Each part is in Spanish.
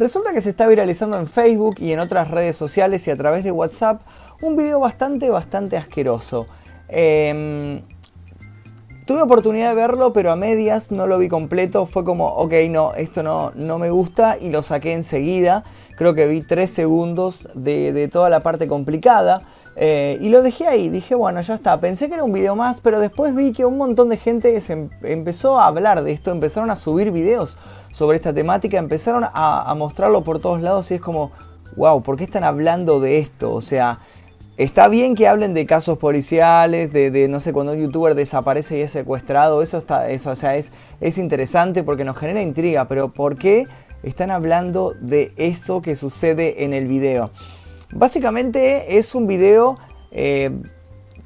Resulta que se está viralizando en Facebook y en otras redes sociales y a través de WhatsApp un video bastante, bastante asqueroso. Em, tuve oportunidad de verlo, pero a medias no lo vi completo. Fue como, ok, no, esto no, no me gusta y lo saqué enseguida. Creo que vi 3 segundos de, toda la parte complicada. Eh, y lo dejé ahí, dije, bueno, ya está. Pensé que era un video más, pero después vi que un montón de gente se em, empezó a hablar de esto, empezaron a subir videos sobre esta temática, empezaron a, mostrarlo por todos lados y es como, wow, ¿por qué están hablando de esto? O sea, está bien que hablen de casos policiales, de, no sé, cuando un youtuber desaparece y es secuestrado, eso está, eso, o sea, es, es interesante porque nos genera intriga, pero ¿por qué? están hablando de esto que sucede en el video. Básicamente es un video eh,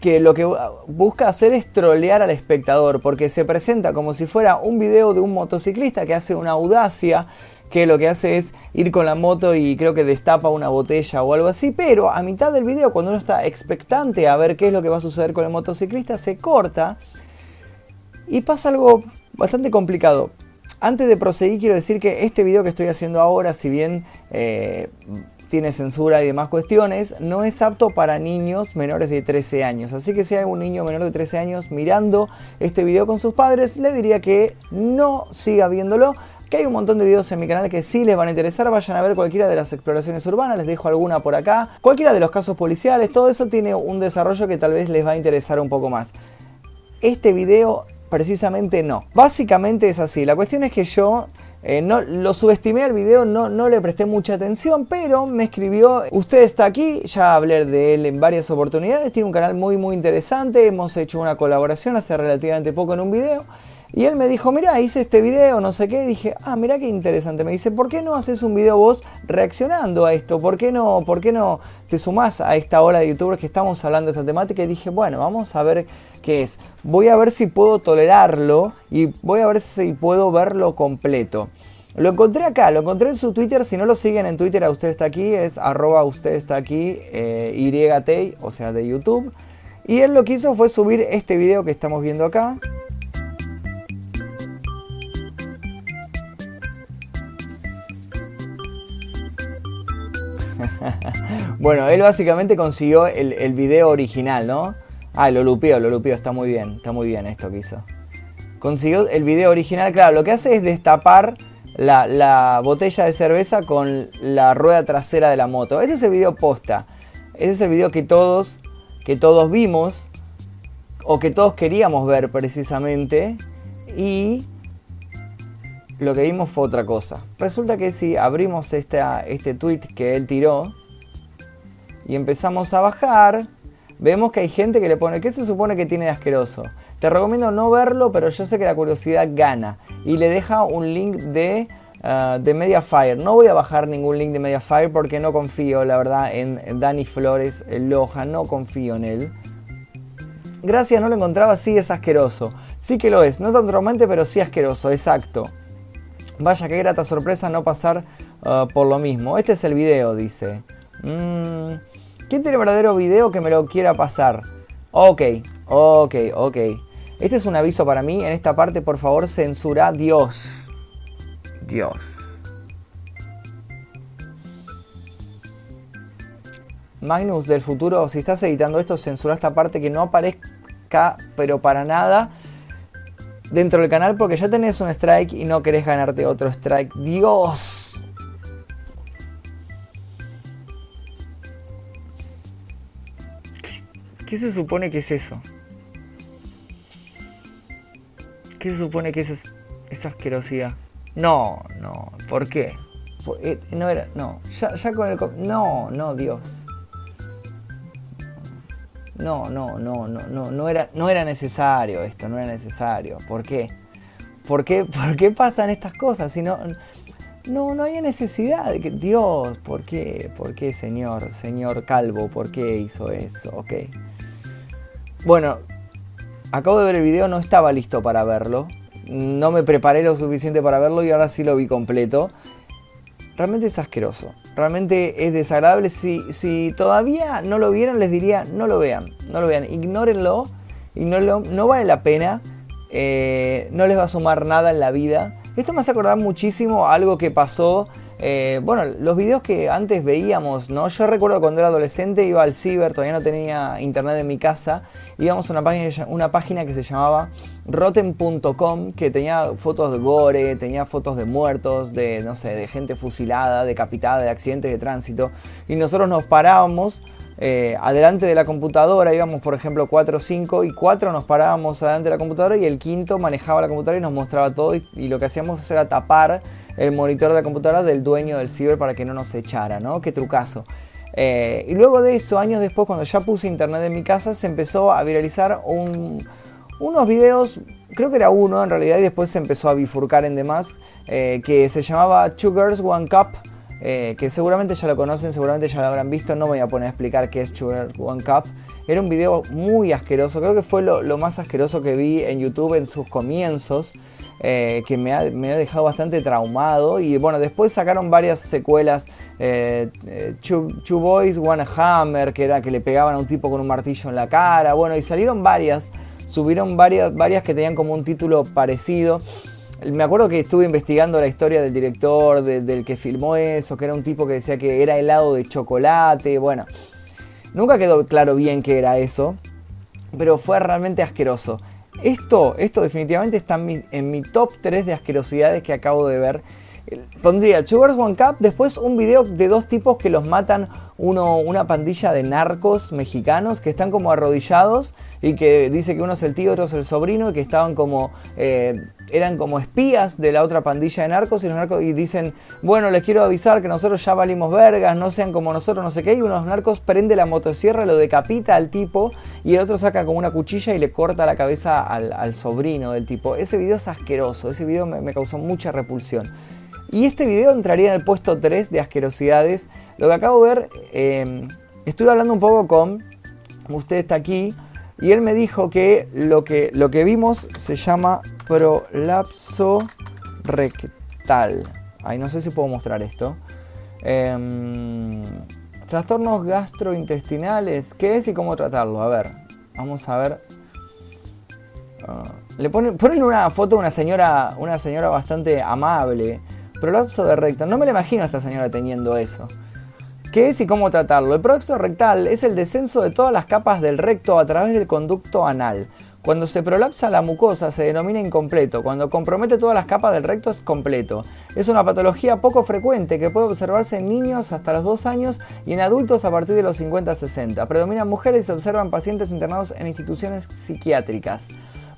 que lo que busca hacer es trolear al espectador, porque se presenta como si fuera un video de un motociclista que hace una audacia, que lo que hace es ir con la moto y creo que destapa una botella o algo así, pero a mitad del video, cuando uno está expectante a ver qué es lo que va a suceder con el motociclista, se corta y pasa algo bastante complicado. Antes de proseguir quiero decir que este video que estoy haciendo ahora, si bien eh, tiene censura y demás cuestiones, no es apto para niños menores de 13 años. Así que si hay un niño menor de 13 años mirando este video con sus padres, le diría que no siga viéndolo. Que hay un montón de videos en mi canal que sí les van a interesar. Vayan a ver cualquiera de las exploraciones urbanas, les dejo alguna por acá. Cualquiera de los casos policiales, todo eso tiene un desarrollo que tal vez les va a interesar un poco más. Este video precisamente no. Básicamente es así. La cuestión es que yo eh, no, lo subestimé al video, no, no le presté mucha atención, pero me escribió, usted está aquí, ya hablé de él en varias oportunidades, tiene un canal muy muy interesante, hemos hecho una colaboración hace relativamente poco en un video. Y él me dijo, mira, hice este video, no sé qué. Y dije, ah, mira qué interesante. Me dice, ¿por qué no haces un video vos reaccionando a esto? ¿Por qué no, por qué no te sumás a esta ola de youtubers que estamos hablando de esta temática? Y dije, bueno, vamos a ver qué es. Voy a ver si puedo tolerarlo y voy a ver si puedo verlo completo. Lo encontré acá, lo encontré en su Twitter. Si no lo siguen en Twitter, a usted está aquí, es arroba usted está aquí, eh, YT, o sea, de YouTube. Y él lo que hizo fue subir este video que estamos viendo acá. Bueno, él básicamente consiguió el, video original, ¿no? Ah, lo lupió, lo lupió, está muy bien, está muy bien esto que hizo. Consiguió el video original, claro, lo que hace es destapar la, botella de cerveza con la rueda trasera de la moto. Ese es el video posta. Ese es el video que todos, que todos vimos o que todos queríamos ver precisamente. Y lo que vimos fue otra cosa. Resulta que si abrimos este tweet que él tiró y empezamos a bajar, vemos que hay gente que le pone, ¿qué se supone que tiene de asqueroso? Te recomiendo no verlo, pero yo sé que la curiosidad gana. Y le deja un link de, uh, de Mediafire. No voy a bajar ningún link de Mediafire porque no confío, la verdad, en, Dani Flores Loja. No confío en él. Gracias, no lo encontraba, sí es asqueroso. Sí que lo es, no tan traumante, pero sí asqueroso, exacto. Vaya qué grata sorpresa no pasar uh, por lo mismo. Este es el video, dice. Mm, ¿Quién tiene verdadero video que me lo quiera pasar? Ok, ok, ok. Este es un aviso para mí. En esta parte, por favor, censura Dios. Dios. Magnus del futuro, si estás editando esto, censura esta parte que no aparezca, pero para nada dentro del canal porque ya tenés un strike y no querés ganarte otro strike. Dios. ¿Qué, se supone que es eso? ¿Qué se supone que es esa asquerosidad? No, no, ¿por qué? Eh, no era, no, ya, con el... No, no, Dios. No, no, no, no, no, no era, no era necesario esto, no era necesario. ¿Por qué? ¿Por qué, por qué pasan estas cosas? Si no, no, no hay necesidad. Dios, ¿por qué? ¿Por qué, señor? Señor Calvo, ¿por qué hizo eso? Ok. Bueno, acabo de ver el video, no estaba listo para verlo. No me preparé lo suficiente para verlo y ahora sí lo vi completo. Realmente es asqueroso realmente es desagradable. Si, si todavía no lo vieron, les diría no lo vean, no lo vean, ignórenlo, ignórenlo no vale la pena, eh, no les va a sumar nada en la vida. Esto me hace acordar muchísimo algo que pasó Eh, bueno, los videos que antes veíamos, ¿no? Yo recuerdo cuando era adolescente iba al ciber, todavía no tenía internet en mi casa, íbamos a una página, una página que se llamaba rotten.com, que tenía fotos de gore, tenía fotos de muertos, de, no sé, de gente fusilada, decapitada, de accidentes de tránsito, y nosotros nos parábamos eh, adelante de la computadora, íbamos por ejemplo 4 o 5 y 4 nos parábamos adelante de la computadora y el quinto manejaba la computadora y nos mostraba todo y, y lo que hacíamos era tapar el monitor de la computadora del dueño del ciber para que no nos echara, ¿no? Qué trucazo. Eh, y luego de eso, años después, cuando ya puse internet en mi casa, se empezó a viralizar unos videos, creo que era uno en realidad, y después se empezó a bifurcar en demás, eh, que se llamaba Two Girls One Cup, eh, que seguramente ya lo conocen, seguramente ya lo habrán visto, no voy a poner a explicar qué es Girls One Cup. Era un video muy asqueroso, creo que fue lo más asqueroso que vi en YouTube en sus comienzos. Eh, que me ha, dejado bastante traumado. Y bueno, después sacaron varias secuelas. Eh, eh Two, Boys, One Hammer, que era que le pegaban a un tipo con un martillo en la cara. Bueno, y salieron varias. Subieron varias, varias que tenían como un título parecido. Me acuerdo que estuve investigando la historia del director, del que filmó eso, que era un tipo que decía que era helado de chocolate. Bueno, nunca quedó claro bien qué era eso, pero fue realmente asqueroso. Esto, esto definitivamente está en mi, top 3 de asquerosidades que acabo de ver. Pondría Sugars One Cup, después un video de dos tipos que los matan uno, una pandilla de narcos mexicanos que están como arrodillados y que dice que uno es el tío, otro es el sobrino y que estaban como eh, eran como espías de la otra pandilla de narcos y los narcos y dicen, bueno, les quiero avisar que nosotros ya valimos vergas, no sean como nosotros, no sé qué, y unos narcos prende la motosierra, lo decapita al tipo y el otro saca como una cuchilla y le corta la cabeza al, sobrino del tipo. Ese video es asqueroso, ese video me, causó mucha repulsión. Y este video entraría en el puesto 3 de asquerosidades. Lo que acabo de ver, eh, estuve hablando un poco con, usted está aquí, y él me dijo que lo que, lo que vimos se llama prolapso rectal. Ay, no sé si puedo mostrar esto. Em, trastornos gastrointestinales, ¿qué es y cómo tratarlo? A ver, vamos a ver. Ah, le ponen, ponen, una foto de una señora, una señora bastante amable. Prolapso de recto. No me la imagino a esta señora teniendo eso. ¿Qué es y cómo tratarlo? El prolapso rectal es el descenso de todas las capas del recto a través del conducto anal. Cuando se prolapsa la mucosa se denomina incompleto, cuando compromete todas las capas del recto es completo. Es una patología poco frecuente que puede observarse en niños hasta los 2 años y en adultos a partir de los 50-60. Predominan mujeres y se observan pacientes internados en instituciones psiquiátricas.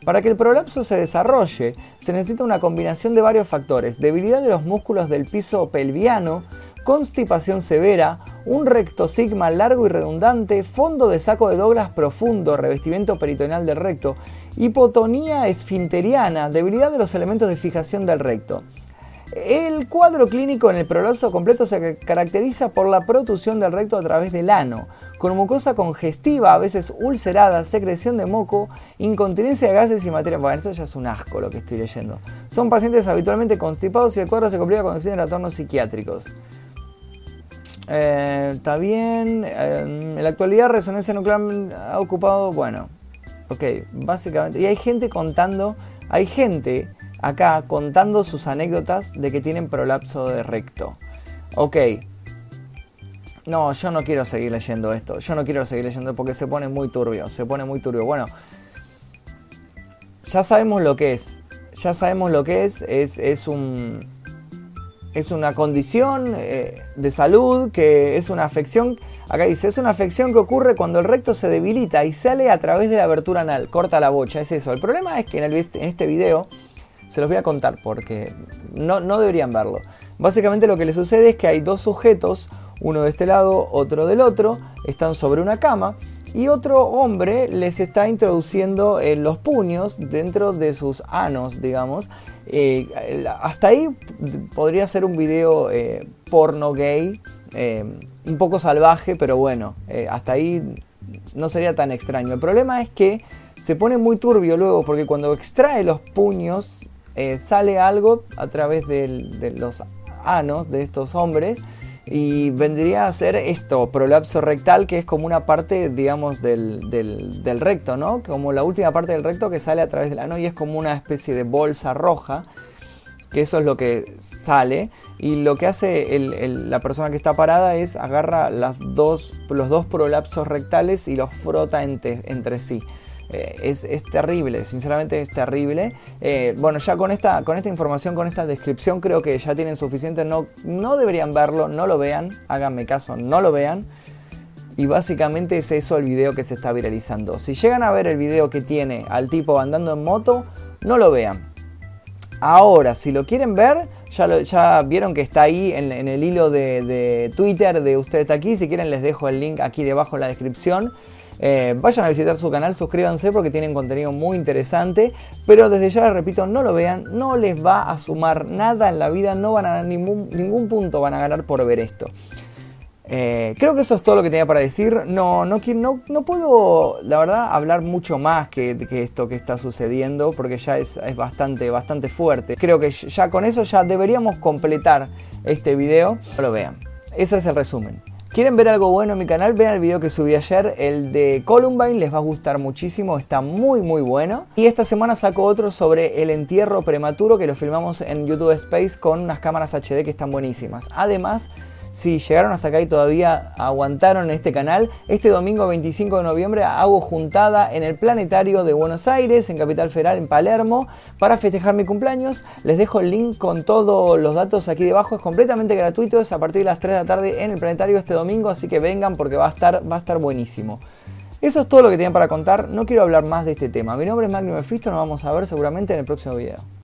Para que el prolapso se desarrolle, se necesita una combinación de varios factores, debilidad de los músculos del piso pelviano, constipación severa, un recto sigma largo y redundante, fondo de saco de Douglas profundo, revestimiento peritoneal del recto, hipotonía esfinteriana, debilidad de los elementos de fijación del recto. El cuadro clínico en el prolapso completo se caracteriza por la protusión del recto a través del ano, con mucosa congestiva, a veces ulcerada, secreción de moco, incontinencia de gases y materia. Bueno, esto ya es un asco lo que estoy leyendo. Son pacientes habitualmente constipados y el cuadro se complica con acciones de trastornos psiquiátricos. Eh, está bien. Eh, en la actualidad, resonancia nuclear ha ocupado, bueno, ok, básicamente. Y hay gente contando, hay gente acá contando sus anécdotas de que tienen prolapso de recto. Ok. No, yo no quiero seguir leyendo esto. Yo no quiero seguir leyendo porque se pone muy turbio. Se pone muy turbio. Bueno, ya sabemos lo que es. Ya sabemos lo que es. Es, es un es una condición eh, de salud, que es una afección, acá dice, es una afección que ocurre cuando el recto se debilita y sale a través de la abertura anal, corta la bocha, es eso. El problema es que en, este video, se los voy a contar porque no, no deberían verlo. Básicamente lo que le sucede es que hay dos sujetos, uno de este lado, otro del otro, están sobre una cama y otro hombre les está introduciendo eh, los puños dentro de sus anos, digamos. Eh, hasta ahí podría ser un video eh, porno gay, un poco salvaje, pero bueno, hasta ahí no sería tan extraño. El problema es que se pone muy turbio luego porque cuando extrae los puños sale algo a través de los anos de estos hombres y vendría a ser esto, prolapso rectal, que es como una parte, digamos, del, del, recto, ¿no? Como la última parte del recto que sale a través del ano y es como una especie de bolsa roja. que eso es lo que sale. Y lo que hace la persona que está parada es agarra las dos, los dos prolapsos rectales y los frota entre, sí. Eh, es, terrible, sinceramente es terrible. Eh, bueno, ya con esta, con esta información, con esta descripción, creo que ya tienen suficiente. No, no deberían verlo, no lo vean, háganme caso, no lo vean. Y básicamente es eso el video que se está viralizando. Si llegan a ver el video que tiene al tipo andando en moto, no lo vean. Ahora, si lo quieren ver, ya, ya vieron que está ahí en, el hilo de, Twitter de Ustedes aquí. Si quieren les dejo el link aquí debajo en la descripción. Eh, vayan a visitar su canal, suscríbanse porque tienen contenido muy interesante. Pero desde ya les repito, no lo vean, no les va a sumar nada en la vida, no van a ningún, ningún punto, van a ganar por ver esto. Eh, creo que eso es todo lo que tenía para decir. No, no, no, no puedo, la verdad, hablar mucho más que, que esto que está sucediendo, porque ya es, es, bastante, bastante fuerte. Creo que ya con eso ya deberíamos completar este video. No lo vean. Ese es el resumen. ¿Quieren ver algo bueno en mi canal? Vean el video que subí ayer, el de Columbine, les va a gustar muchísimo, está muy muy bueno. Y esta semana saco otro sobre el entierro prematuro que lo filmamos en YouTube Space con unas cámaras HD que están buenísimas. Además, si llegaron hasta acá y todavía aguantaron este canal, este domingo 25 de noviembre hago juntada en el Planetario de Buenos Aires, en Capital Federal, en Palermo, para festejar mi cumpleaños. Les dejo el link con todos los datos aquí debajo, es completamente gratuito, es a partir de las 3 de la tarde en el Planetario este domingo, así que vengan porque va a estar, va a estar buenísimo. Eso es todo lo que tenía para contar, no quiero hablar más de este tema. Mi nombre es Magnum Mefisto, nos vamos a ver seguramente en el próximo video.